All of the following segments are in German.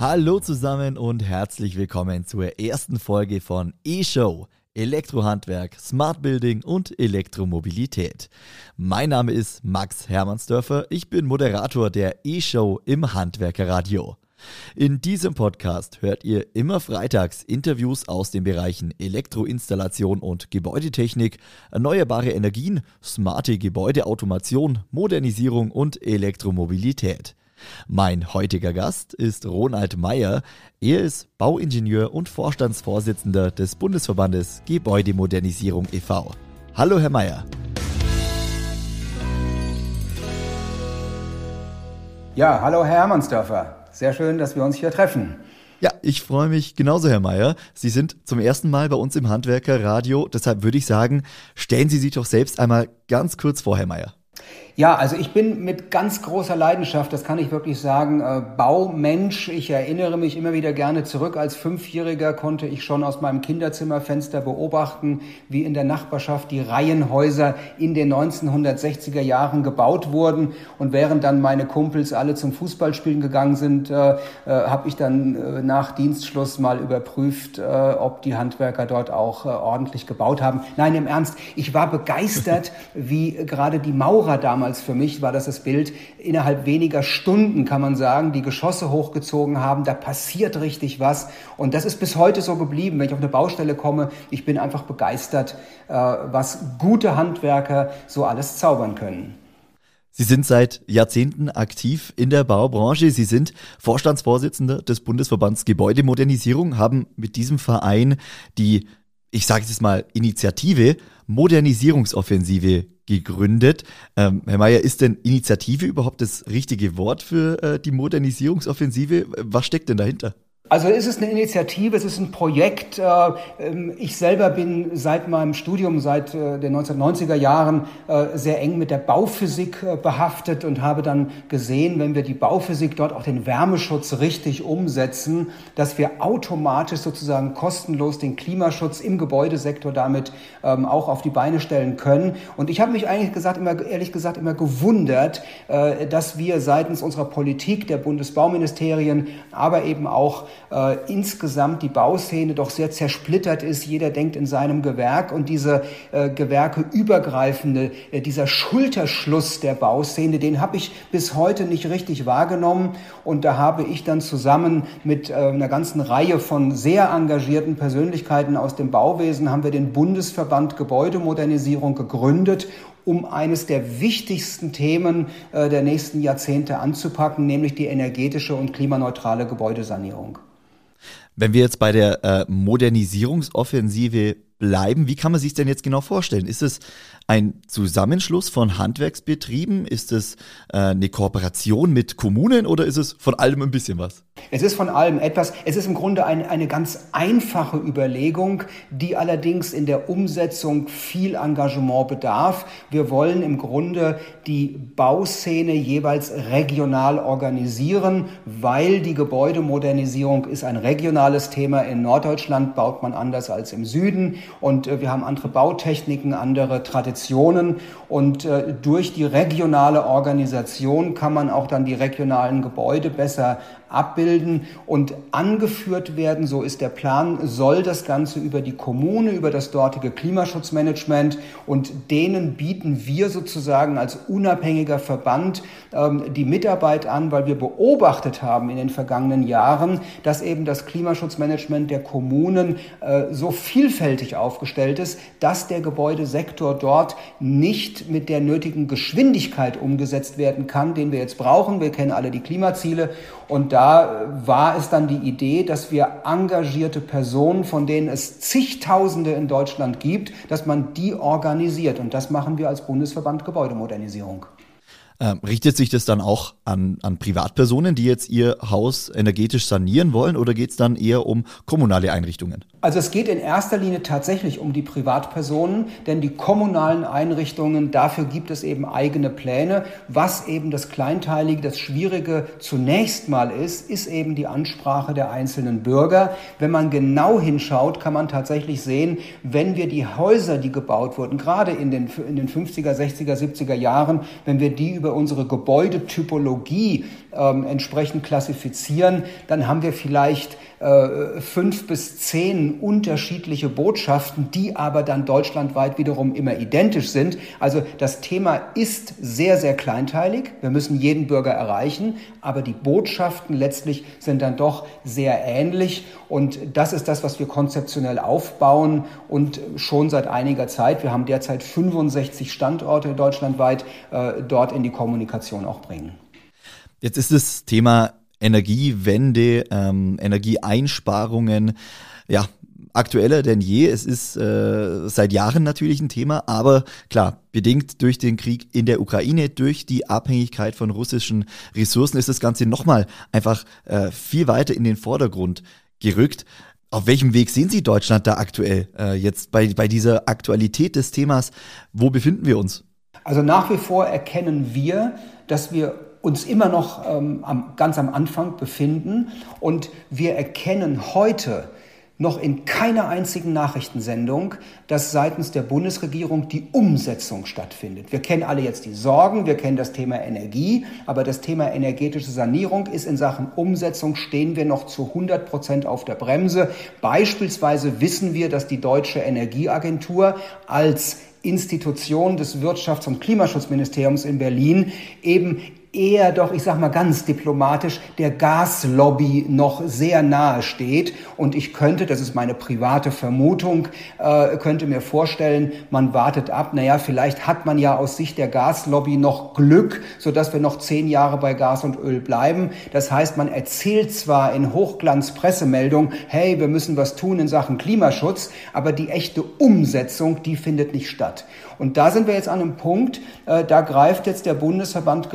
Hallo zusammen und herzlich willkommen zur ersten Folge von E-Show. Elektrohandwerk, Smart Building und Elektromobilität. Mein Name ist Max Hermannsdörfer, ich bin Moderator der E-Show im Handwerkerradio. In diesem Podcast hört ihr immer freitags Interviews aus den Bereichen Elektroinstallation und Gebäudetechnik, erneuerbare Energien, smarte Gebäudeautomation, Modernisierung und Elektromobilität. Mein heutiger Gast ist Ronald Meyer. Er ist Bauingenieur und Vorstandsvorsitzender des Bundesverbandes Gebäudemodernisierung e.V. Hallo, Herr Meyer. Ja, hallo, Herr Hermannsdörfer. Sehr schön, dass wir uns hier treffen. Ja, ich freue mich genauso, Herr Meyer. Sie sind zum ersten Mal bei uns im Handwerker-Radio. Deshalb würde ich sagen, stellen Sie sich doch selbst einmal ganz kurz vor, Herr Meyer. Ja, also ich bin mit ganz großer Leidenschaft, das kann ich wirklich sagen, äh, Baumensch. Ich erinnere mich immer wieder gerne zurück. Als Fünfjähriger konnte ich schon aus meinem Kinderzimmerfenster beobachten, wie in der Nachbarschaft die Reihenhäuser in den 1960er Jahren gebaut wurden. Und während dann meine Kumpels alle zum Fußballspielen gegangen sind, äh, äh, habe ich dann äh, nach Dienstschluss mal überprüft, äh, ob die Handwerker dort auch ordentlich gebaut haben. Nein, im Ernst, ich war begeistert, wie gerade die Maurer damals damals für mich war das das Bild, innerhalb weniger Stunden kann man sagen, die Geschosse hochgezogen haben, da passiert richtig was. Und das ist bis heute so geblieben. Wenn ich auf eine Baustelle komme, ich bin einfach begeistert, äh, was gute Handwerker so alles zaubern können. Sie sind seit Jahrzehnten aktiv in der Baubranche. Sie sind Vorstandsvorsitzender des Bundesverbands Gebäudemodernisierung, haben mit diesem Verein die, ich sage es mal, Initiative Modernisierungsoffensive gegründet. Ähm, Herr Mayer, ist denn Initiative überhaupt das richtige Wort für äh, die Modernisierungsoffensive? Was steckt denn dahinter? Also es ist eine Initiative, es ist ein Projekt. Äh, ähm, ich selber bin seit meinem Studium, seit äh, den 1990er Jahren, äh, sehr eng mit der Bauphysik behaftet und habe dann gesehen, wenn wir die Bauphysik dort auch den Wärmeschutz richtig umsetzen, dass wir automatisch sozusagen kostenlos den Klimaschutz im Gebäudesektor damit ähm, auch auf die Beine stellen können. Und ich habe mich eigentlich gesagt, immer, ehrlich gesagt immer gewundert, dass wir seitens unserer Politik, der Bundesbauministerien, aber eben auch äh, insgesamt die Bauszene doch sehr zersplittert ist. Jeder denkt in seinem Gewerk und diese äh, Gewerke übergreifende, äh, dieser Schulterschluss der Bauszene, den habe ich bis heute nicht richtig wahrgenommen. Und da habe ich dann zusammen mit äh, einer ganzen Reihe von sehr engagierten Persönlichkeiten aus dem Bauwesen haben wir den Bundesverband Gebäudemodernisierung gegründet um eines der wichtigsten Themen äh, der nächsten Jahrzehnte anzupacken, nämlich die energetische und klimaneutrale Gebäudesanierung. Wenn wir jetzt bei der äh, Modernisierungsoffensive bleiben, wie kann man sich denn jetzt genau vorstellen? Ist es ein Zusammenschluss von Handwerksbetrieben? Ist es äh, eine Kooperation mit Kommunen oder ist es von allem ein bisschen was? Es ist von allem etwas. Es ist im Grunde ein, eine ganz einfache Überlegung, die allerdings in der Umsetzung viel Engagement bedarf. Wir wollen im Grunde die Bauszene jeweils regional organisieren, weil die Gebäudemodernisierung ist ein regionales Thema. In Norddeutschland baut man anders als im Süden und äh, wir haben andere Bautechniken, andere Traditionen. Und äh, durch die regionale Organisation kann man auch dann die regionalen Gebäude besser abbilden und angeführt werden, so ist der Plan, soll das Ganze über die Kommune, über das dortige Klimaschutzmanagement. Und denen bieten wir sozusagen als unabhängiger Verband ähm, die Mitarbeit an, weil wir beobachtet haben in den vergangenen Jahren, dass eben das Klimaschutzmanagement der Kommunen äh, so vielfältig aufgestellt ist, dass der Gebäudesektor dort nicht mit der nötigen Geschwindigkeit umgesetzt werden kann, den wir jetzt brauchen. Wir kennen alle die Klimaziele und da war es dann die Idee, dass wir engagierte Personen, von denen es zigtausende in Deutschland gibt, dass man die organisiert. Und das machen wir als Bundesverband Gebäudemodernisierung. Ähm, richtet sich das dann auch an, an Privatpersonen, die jetzt ihr Haus energetisch sanieren wollen, oder geht es dann eher um kommunale Einrichtungen? Also es geht in erster Linie tatsächlich um die Privatpersonen, denn die kommunalen Einrichtungen, dafür gibt es eben eigene Pläne. Was eben das Kleinteilige, das Schwierige zunächst mal ist, ist eben die Ansprache der einzelnen Bürger. Wenn man genau hinschaut, kann man tatsächlich sehen, wenn wir die Häuser, die gebaut wurden, gerade in den, in den 50er, 60er, 70er Jahren, wenn wir die über unsere Gebäudetypologie ähm, entsprechend klassifizieren, dann haben wir vielleicht äh, fünf bis zehn unterschiedliche Botschaften, die aber dann deutschlandweit wiederum immer identisch sind. Also das Thema ist sehr, sehr kleinteilig. Wir müssen jeden Bürger erreichen, aber die Botschaften letztlich sind dann doch sehr ähnlich. Und das ist das, was wir konzeptionell aufbauen und schon seit einiger Zeit, wir haben derzeit 65 Standorte deutschlandweit, äh, dort in die Kommunikation auch bringen. Jetzt ist das Thema Energiewende, ähm, Energieeinsparungen, ja, aktueller denn je. Es ist äh, seit Jahren natürlich ein Thema, aber klar, bedingt durch den Krieg in der Ukraine, durch die Abhängigkeit von russischen Ressourcen ist das Ganze nochmal einfach äh, viel weiter in den Vordergrund gerückt. Auf welchem Weg sehen Sie Deutschland da aktuell äh, jetzt bei, bei dieser Aktualität des Themas? Wo befinden wir uns? Also nach wie vor erkennen wir, dass wir uns immer noch ähm, am, ganz am Anfang befinden und wir erkennen heute noch in keiner einzigen Nachrichtensendung, dass seitens der Bundesregierung die Umsetzung stattfindet. Wir kennen alle jetzt die Sorgen, wir kennen das Thema Energie, aber das Thema energetische Sanierung ist in Sachen Umsetzung stehen wir noch zu 100 Prozent auf der Bremse. Beispielsweise wissen wir, dass die deutsche Energieagentur als Institution des Wirtschafts- und Klimaschutzministeriums in Berlin eben eher doch, ich sage mal ganz diplomatisch, der Gaslobby noch sehr nahe steht. Und ich könnte, das ist meine private Vermutung, äh, könnte mir vorstellen, man wartet ab. Naja, vielleicht hat man ja aus Sicht der Gaslobby noch Glück, sodass wir noch zehn Jahre bei Gas und Öl bleiben. Das heißt, man erzählt zwar in Hochglanz-Pressemeldungen, hey, wir müssen was tun in Sachen Klimaschutz, aber die echte Umsetzung, die findet nicht statt. Und da sind wir jetzt an einem Punkt, äh, da greift jetzt der Bundesverband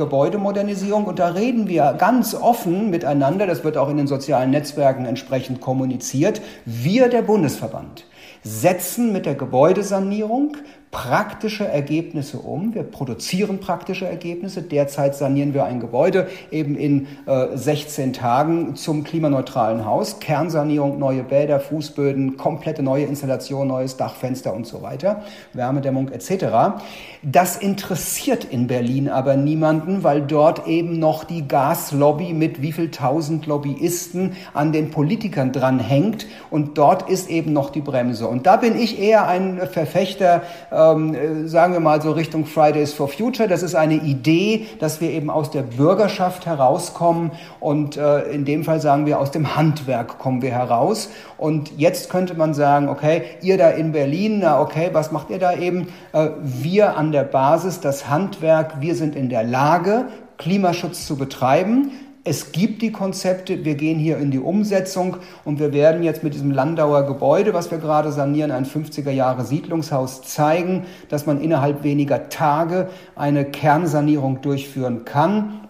Gebäudemodernisierung und da reden wir ganz offen miteinander, das wird auch in den sozialen Netzwerken entsprechend kommuniziert, wir der Bundesverband setzen mit der Gebäudesanierung praktische Ergebnisse um. Wir produzieren praktische Ergebnisse. Derzeit sanieren wir ein Gebäude eben in äh, 16 Tagen zum klimaneutralen Haus. Kernsanierung, neue Bäder, Fußböden, komplette neue Installation, neues Dachfenster und so weiter, Wärmedämmung etc. Das interessiert in Berlin aber niemanden, weil dort eben noch die Gaslobby mit wie viel tausend Lobbyisten an den Politikern dranhängt und dort ist eben noch die Bremse. Und da bin ich eher ein Verfechter äh, ähm, äh, sagen wir mal so Richtung Fridays for Future. Das ist eine Idee, dass wir eben aus der Bürgerschaft herauskommen und äh, in dem Fall sagen wir aus dem Handwerk kommen wir heraus. Und jetzt könnte man sagen, okay, ihr da in Berlin, na okay, was macht ihr da eben? Äh, wir an der Basis, das Handwerk, wir sind in der Lage, Klimaschutz zu betreiben. Es gibt die Konzepte, wir gehen hier in die Umsetzung und wir werden jetzt mit diesem Landauer Gebäude, was wir gerade sanieren, ein 50er Jahre Siedlungshaus zeigen, dass man innerhalb weniger Tage eine Kernsanierung durchführen kann.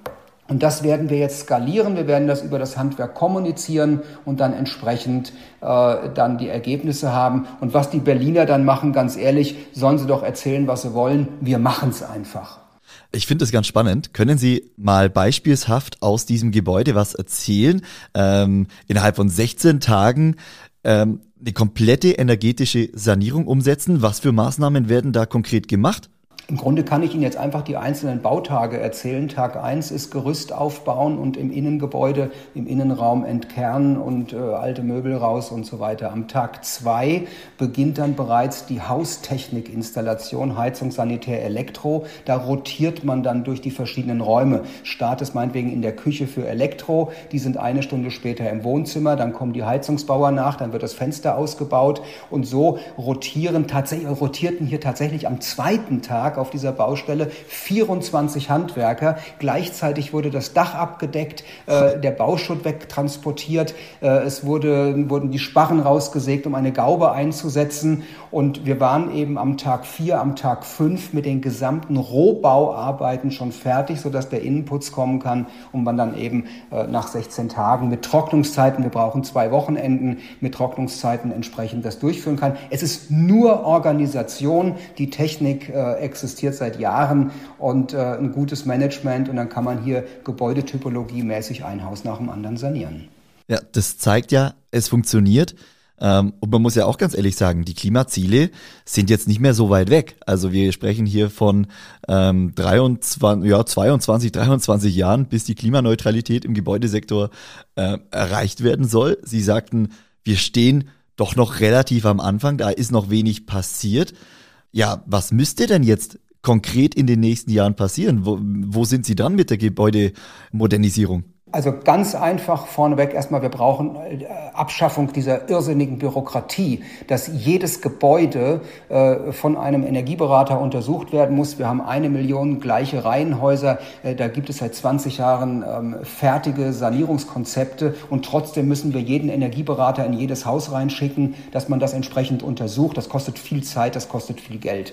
Und das werden wir jetzt skalieren. Wir werden das über das Handwerk kommunizieren und dann entsprechend äh, dann die Ergebnisse haben. Und was die Berliner dann machen, ganz ehrlich, sollen sie doch erzählen, was sie wollen. Wir machen es einfach. Ich finde das ganz spannend. Können Sie mal beispielshaft aus diesem Gebäude was erzählen? Ähm, innerhalb von 16 Tagen ähm, eine komplette energetische Sanierung umsetzen. Was für Maßnahmen werden da konkret gemacht? Im Grunde kann ich Ihnen jetzt einfach die einzelnen Bautage erzählen. Tag eins ist Gerüst aufbauen und im Innengebäude, im Innenraum entkernen und äh, alte Möbel raus und so weiter. Am Tag zwei beginnt dann bereits die Haustechnikinstallation, Heizung, Sanitär, Elektro. Da rotiert man dann durch die verschiedenen Räume. Start ist meinetwegen in der Küche für Elektro. Die sind eine Stunde später im Wohnzimmer. Dann kommen die Heizungsbauer nach. Dann wird das Fenster ausgebaut. Und so rotieren tatsächlich, rotierten hier tatsächlich am zweiten Tag Tag auf dieser Baustelle, 24 Handwerker. Gleichzeitig wurde das Dach abgedeckt, äh, der Bauschutt wegtransportiert, äh, es wurde, wurden die Sparren rausgesägt, um eine Gaube einzusetzen. Und wir waren eben am Tag vier, am Tag fünf mit den gesamten Rohbauarbeiten schon fertig, sodass der Innenputz kommen kann und man dann eben äh, nach 16 Tagen mit Trocknungszeiten, wir brauchen zwei Wochenenden, mit Trocknungszeiten entsprechend das durchführen kann. Es ist nur Organisation, die Technik äh, existiert seit Jahren und äh, ein gutes Management und dann kann man hier Gebäudetypologie mäßig ein Haus nach dem anderen sanieren. Ja, das zeigt ja, es funktioniert. Ähm, und man muss ja auch ganz ehrlich sagen, die Klimaziele sind jetzt nicht mehr so weit weg. Also wir sprechen hier von ähm, 23, ja, 22, 23 Jahren, bis die Klimaneutralität im Gebäudesektor äh, erreicht werden soll. Sie sagten, wir stehen doch noch relativ am Anfang, da ist noch wenig passiert. Ja, was müsste denn jetzt konkret in den nächsten Jahren passieren? Wo, wo sind Sie dann mit der Gebäudemodernisierung? Also ganz einfach vorneweg erstmal, wir brauchen äh, Abschaffung dieser irrsinnigen Bürokratie, dass jedes Gebäude äh, von einem Energieberater untersucht werden muss. Wir haben eine Million gleiche Reihenhäuser, äh, da gibt es seit 20 Jahren ähm, fertige Sanierungskonzepte und trotzdem müssen wir jeden Energieberater in jedes Haus reinschicken, dass man das entsprechend untersucht. Das kostet viel Zeit, das kostet viel Geld.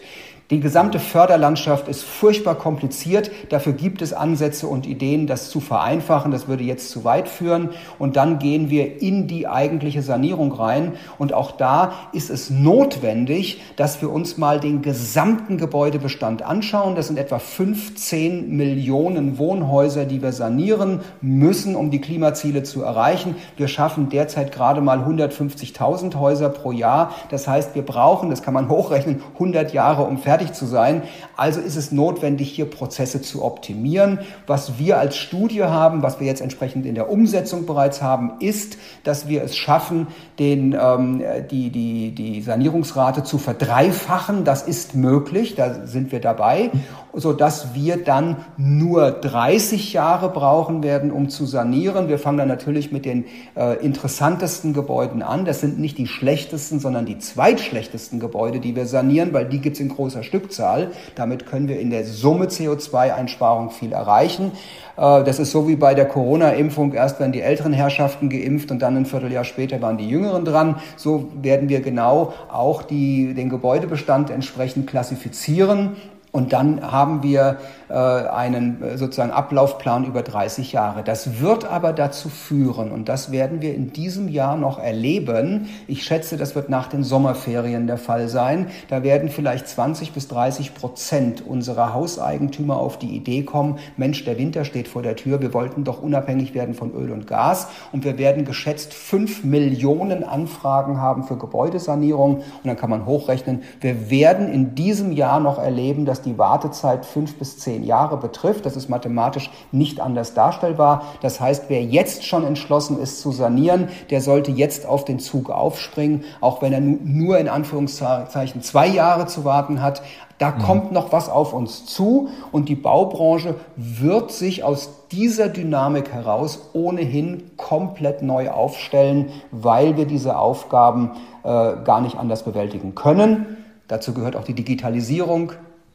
Die gesamte Förderlandschaft ist furchtbar kompliziert. Dafür gibt es Ansätze und Ideen, das zu vereinfachen. Das würde jetzt zu weit führen. Und dann gehen wir in die eigentliche Sanierung rein. Und auch da ist es notwendig, dass wir uns mal den gesamten Gebäudebestand anschauen. Das sind etwa 15 Millionen Wohnhäuser, die wir sanieren müssen, um die Klimaziele zu erreichen. Wir schaffen derzeit gerade mal 150.000 Häuser pro Jahr. Das heißt, wir brauchen, das kann man hochrechnen, 100 Jahre, um fertig fertig zu sein. Also ist es notwendig, hier Prozesse zu optimieren. Was wir als Studie haben, was wir jetzt entsprechend in der Umsetzung bereits haben, ist, dass wir es schaffen, den, ähm, die, die, die Sanierungsrate zu verdreifachen. Das ist möglich, da sind wir dabei so dass wir dann nur 30 Jahre brauchen werden, um zu sanieren. Wir fangen dann natürlich mit den äh, interessantesten Gebäuden an. Das sind nicht die schlechtesten, sondern die zweitschlechtesten Gebäude, die wir sanieren, weil die gibt's in großer Stückzahl. Damit können wir in der Summe CO2-Einsparung viel erreichen. Äh, das ist so wie bei der Corona-Impfung. Erst werden die älteren Herrschaften geimpft und dann ein Vierteljahr später waren die Jüngeren dran. So werden wir genau auch die, den Gebäudebestand entsprechend klassifizieren und dann haben wir äh, einen äh, sozusagen Ablaufplan über 30 Jahre. Das wird aber dazu führen, und das werden wir in diesem Jahr noch erleben. Ich schätze, das wird nach den Sommerferien der Fall sein. Da werden vielleicht 20 bis 30 Prozent unserer Hauseigentümer auf die Idee kommen, Mensch, der Winter steht vor der Tür, wir wollten doch unabhängig werden von Öl und Gas. Und wir werden geschätzt 5 Millionen Anfragen haben für Gebäudesanierung. Und dann kann man hochrechnen, wir werden in diesem Jahr noch erleben, dass die Wartezeit fünf bis zehn Jahre betrifft. Das ist mathematisch nicht anders darstellbar. Das heißt, wer jetzt schon entschlossen ist zu sanieren, der sollte jetzt auf den Zug aufspringen, auch wenn er nur in Anführungszeichen zwei Jahre zu warten hat. Da mhm. kommt noch was auf uns zu und die Baubranche wird sich aus dieser Dynamik heraus ohnehin komplett neu aufstellen, weil wir diese Aufgaben äh, gar nicht anders bewältigen können. Dazu gehört auch die Digitalisierung,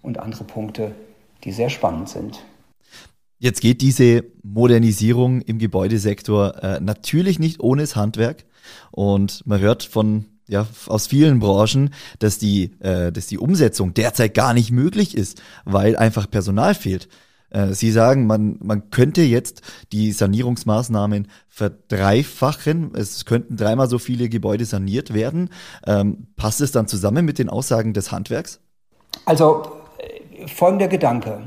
und andere Punkte, die sehr spannend sind. Jetzt geht diese Modernisierung im Gebäudesektor äh, natürlich nicht ohne das Handwerk. Und man hört von ja, aus vielen Branchen, dass die, äh, dass die Umsetzung derzeit gar nicht möglich ist, weil einfach Personal fehlt. Äh, Sie sagen, man, man könnte jetzt die Sanierungsmaßnahmen verdreifachen. Es könnten dreimal so viele Gebäude saniert werden. Ähm, passt es dann zusammen mit den Aussagen des Handwerks? Also folgender Gedanke.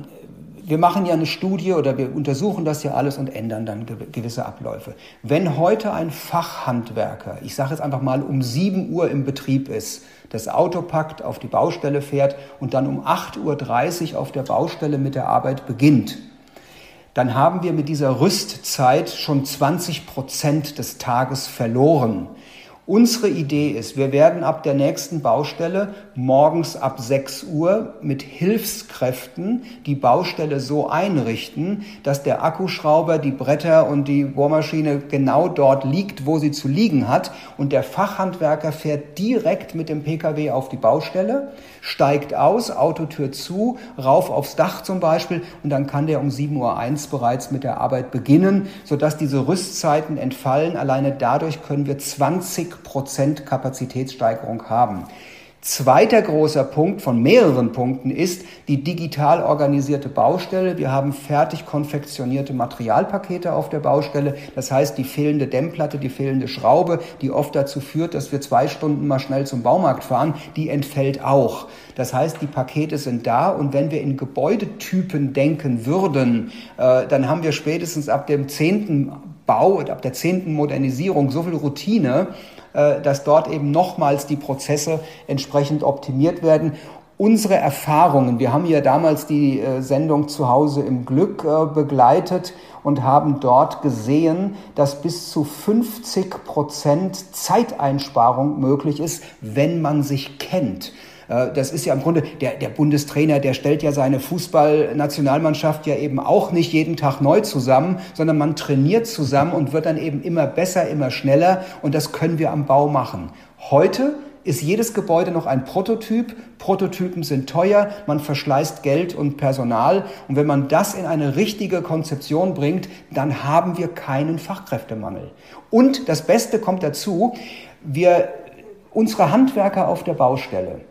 Wir machen ja eine Studie oder wir untersuchen das ja alles und ändern dann gewisse Abläufe. Wenn heute ein Fachhandwerker, ich sage jetzt einfach mal um 7 Uhr im Betrieb ist, das Auto packt, auf die Baustelle fährt und dann um 8.30 Uhr auf der Baustelle mit der Arbeit beginnt, dann haben wir mit dieser Rüstzeit schon 20 Prozent des Tages verloren. Unsere Idee ist, wir werden ab der nächsten Baustelle morgens ab 6 Uhr mit Hilfskräften die Baustelle so einrichten, dass der Akkuschrauber, die Bretter und die Bohrmaschine genau dort liegt, wo sie zu liegen hat. Und der Fachhandwerker fährt direkt mit dem Pkw auf die Baustelle, steigt aus, Autotür zu, rauf aufs Dach zum Beispiel und dann kann der um 7.01 Uhr bereits mit der Arbeit beginnen, sodass diese Rüstzeiten entfallen. Alleine dadurch können wir 20 Prozent Kapazitätssteigerung haben. Zweiter großer Punkt von mehreren Punkten ist die digital organisierte Baustelle. Wir haben fertig konfektionierte Materialpakete auf der Baustelle. Das heißt, die fehlende Dämmplatte, die fehlende Schraube, die oft dazu führt, dass wir zwei Stunden mal schnell zum Baumarkt fahren, die entfällt auch. Das heißt, die Pakete sind da und wenn wir in Gebäudetypen denken würden, äh, dann haben wir spätestens ab dem zehnten Bau, ab der zehnten Modernisierung so viel Routine, dass dort eben nochmals die Prozesse entsprechend optimiert werden. Unsere Erfahrungen, wir haben ja damals die äh, Sendung zu Hause im Glück äh, begleitet und haben dort gesehen, dass bis zu 50 Prozent Zeiteinsparung möglich ist, wenn man sich kennt. Äh, das ist ja im Grunde, der, der Bundestrainer, der stellt ja seine Fußballnationalmannschaft ja eben auch nicht jeden Tag neu zusammen, sondern man trainiert zusammen und wird dann eben immer besser, immer schneller und das können wir am Bau machen. Heute ist jedes Gebäude noch ein Prototyp. Prototypen sind teuer, man verschleißt Geld und Personal. Und wenn man das in eine richtige Konzeption bringt, dann haben wir keinen Fachkräftemangel. Und das Beste kommt dazu, wir, unsere Handwerker auf der Baustelle,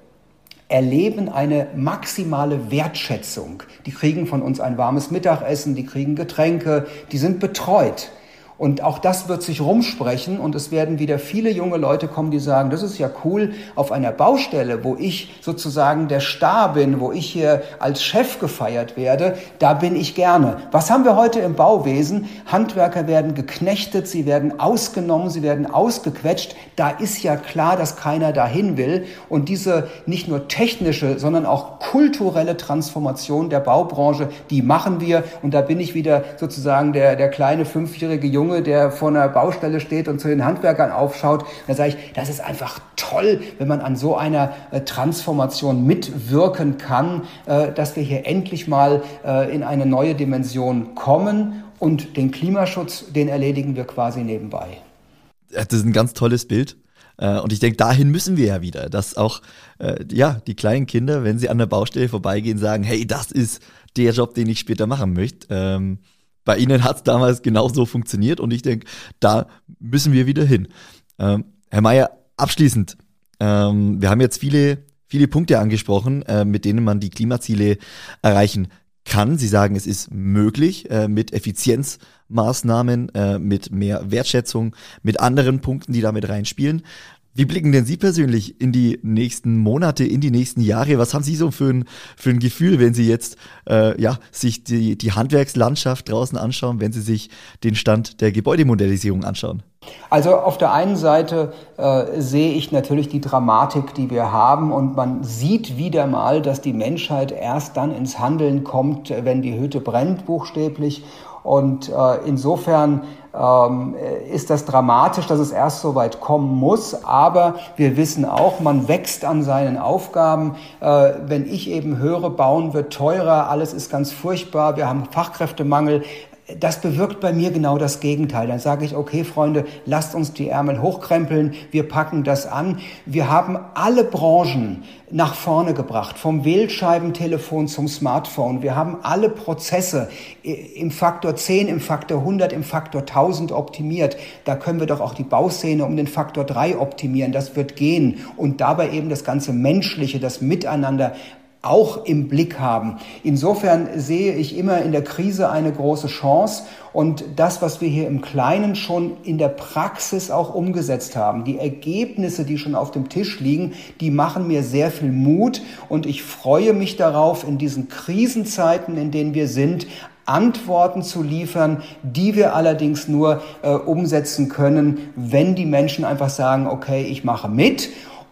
erleben eine maximale Wertschätzung. Die kriegen von uns ein warmes Mittagessen, die kriegen Getränke, die sind betreut. Und auch das wird sich rumsprechen und es werden wieder viele junge Leute kommen, die sagen, das ist ja cool, auf einer Baustelle, wo ich sozusagen der Star bin, wo ich hier als Chef gefeiert werde, da bin ich gerne. Was haben wir heute im Bauwesen? Handwerker werden geknechtet, sie werden ausgenommen, sie werden ausgequetscht. Da ist ja klar, dass keiner dahin will. Und diese nicht nur technische, sondern auch kulturelle Transformation der Baubranche, die machen wir. Und da bin ich wieder sozusagen der, der kleine fünfjährige Junge, Junge, der vor einer Baustelle steht und zu den Handwerkern aufschaut. Da sage ich, das ist einfach toll, wenn man an so einer äh, Transformation mitwirken kann, äh, dass wir hier endlich mal äh, in eine neue Dimension kommen und den Klimaschutz, den erledigen wir quasi nebenbei. Das ist ein ganz tolles Bild. Und ich denke, dahin müssen wir ja wieder, dass auch ja, die kleinen Kinder, wenn sie an der Baustelle vorbeigehen, sagen, hey, das ist der Job, den ich später machen möchte. Ähm, bei Ihnen hat es damals genauso funktioniert und ich denke, da müssen wir wieder hin. Ähm, Herr Mayer, abschließend, ähm, wir haben jetzt viele, viele Punkte angesprochen, äh, mit denen man die Klimaziele erreichen kann. Sie sagen, es ist möglich äh, mit Effizienzmaßnahmen, äh, mit mehr Wertschätzung, mit anderen Punkten, die damit reinspielen. Wie blicken denn Sie persönlich in die nächsten Monate, in die nächsten Jahre? Was haben Sie so für ein, für ein Gefühl, wenn Sie jetzt äh, ja, sich die, die Handwerkslandschaft draußen anschauen, wenn Sie sich den Stand der Gebäudemodellisierung anschauen? Also auf der einen Seite äh, sehe ich natürlich die Dramatik, die wir haben und man sieht wieder mal, dass die Menschheit erst dann ins Handeln kommt, wenn die Hütte brennt, buchstäblich. Und äh, insofern ähm, ist das dramatisch, dass es erst so weit kommen muss. Aber wir wissen auch, man wächst an seinen Aufgaben. Äh, wenn ich eben höre, bauen wird teurer, alles ist ganz furchtbar, wir haben Fachkräftemangel, das bewirkt bei mir genau das Gegenteil. Dann sage ich, okay, Freunde, lasst uns die Ärmel hochkrempeln, wir packen das an. Wir haben alle Branchen nach vorne gebracht, vom Wählscheibentelefon zum Smartphone. Wir haben alle Prozesse im Faktor 10, im Faktor 100, im Faktor 1000 optimiert. Da können wir doch auch die Bauszene um den Faktor 3 optimieren. Das wird gehen. Und dabei eben das ganze Menschliche, das Miteinander auch im Blick haben. Insofern sehe ich immer in der Krise eine große Chance und das, was wir hier im Kleinen schon in der Praxis auch umgesetzt haben, die Ergebnisse, die schon auf dem Tisch liegen, die machen mir sehr viel Mut und ich freue mich darauf, in diesen Krisenzeiten, in denen wir sind, Antworten zu liefern, die wir allerdings nur äh, umsetzen können, wenn die Menschen einfach sagen, okay, ich mache mit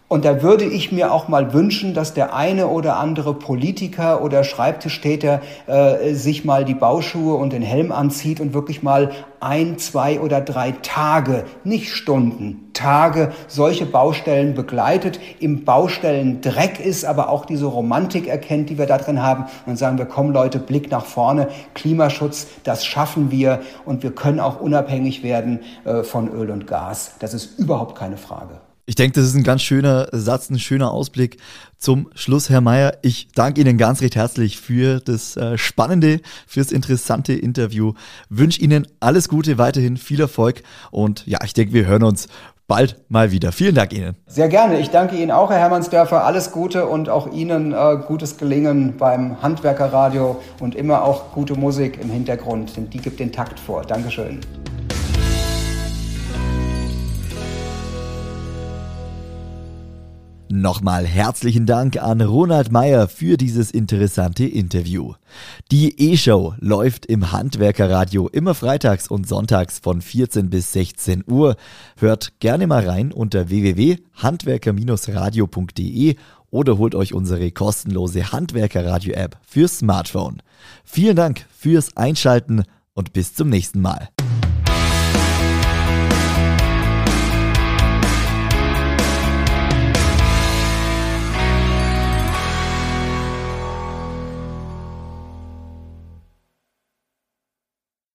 Und da würde ich mir auch mal wünschen, dass der eine oder andere Politiker oder Schreibtischtäter äh, sich mal die Bauschuhe und den Helm anzieht und wirklich mal ein, zwei oder drei Tage, nicht Stunden, Tage solche Baustellen begleitet, im Baustellen Dreck ist, aber auch diese Romantik erkennt, die wir da drin haben und sagen wir, komm Leute, Blick nach vorne, Klimaschutz, das schaffen wir und wir können auch unabhängig werden äh, von Öl und Gas. Das ist überhaupt keine Frage. Ich denke, das ist ein ganz schöner Satz, ein schöner Ausblick zum Schluss, Herr Mayer. Ich danke Ihnen ganz recht herzlich für das äh, spannende, fürs interessante Interview. Wünsche Ihnen alles Gute, weiterhin viel Erfolg und ja, ich denke, wir hören uns bald mal wieder. Vielen Dank Ihnen. Sehr gerne. Ich danke Ihnen auch, Herr Hermannsdörfer. Alles Gute und auch Ihnen äh, gutes Gelingen beim Handwerkerradio und immer auch gute Musik im Hintergrund, denn die gibt den Takt vor. Dankeschön. Nochmal herzlichen Dank an Ronald Meyer für dieses interessante Interview. Die E-Show läuft im Handwerkerradio immer freitags und sonntags von 14 bis 16 Uhr. Hört gerne mal rein unter www.handwerker-radio.de oder holt euch unsere kostenlose Handwerkerradio-App fürs Smartphone. Vielen Dank fürs Einschalten und bis zum nächsten Mal.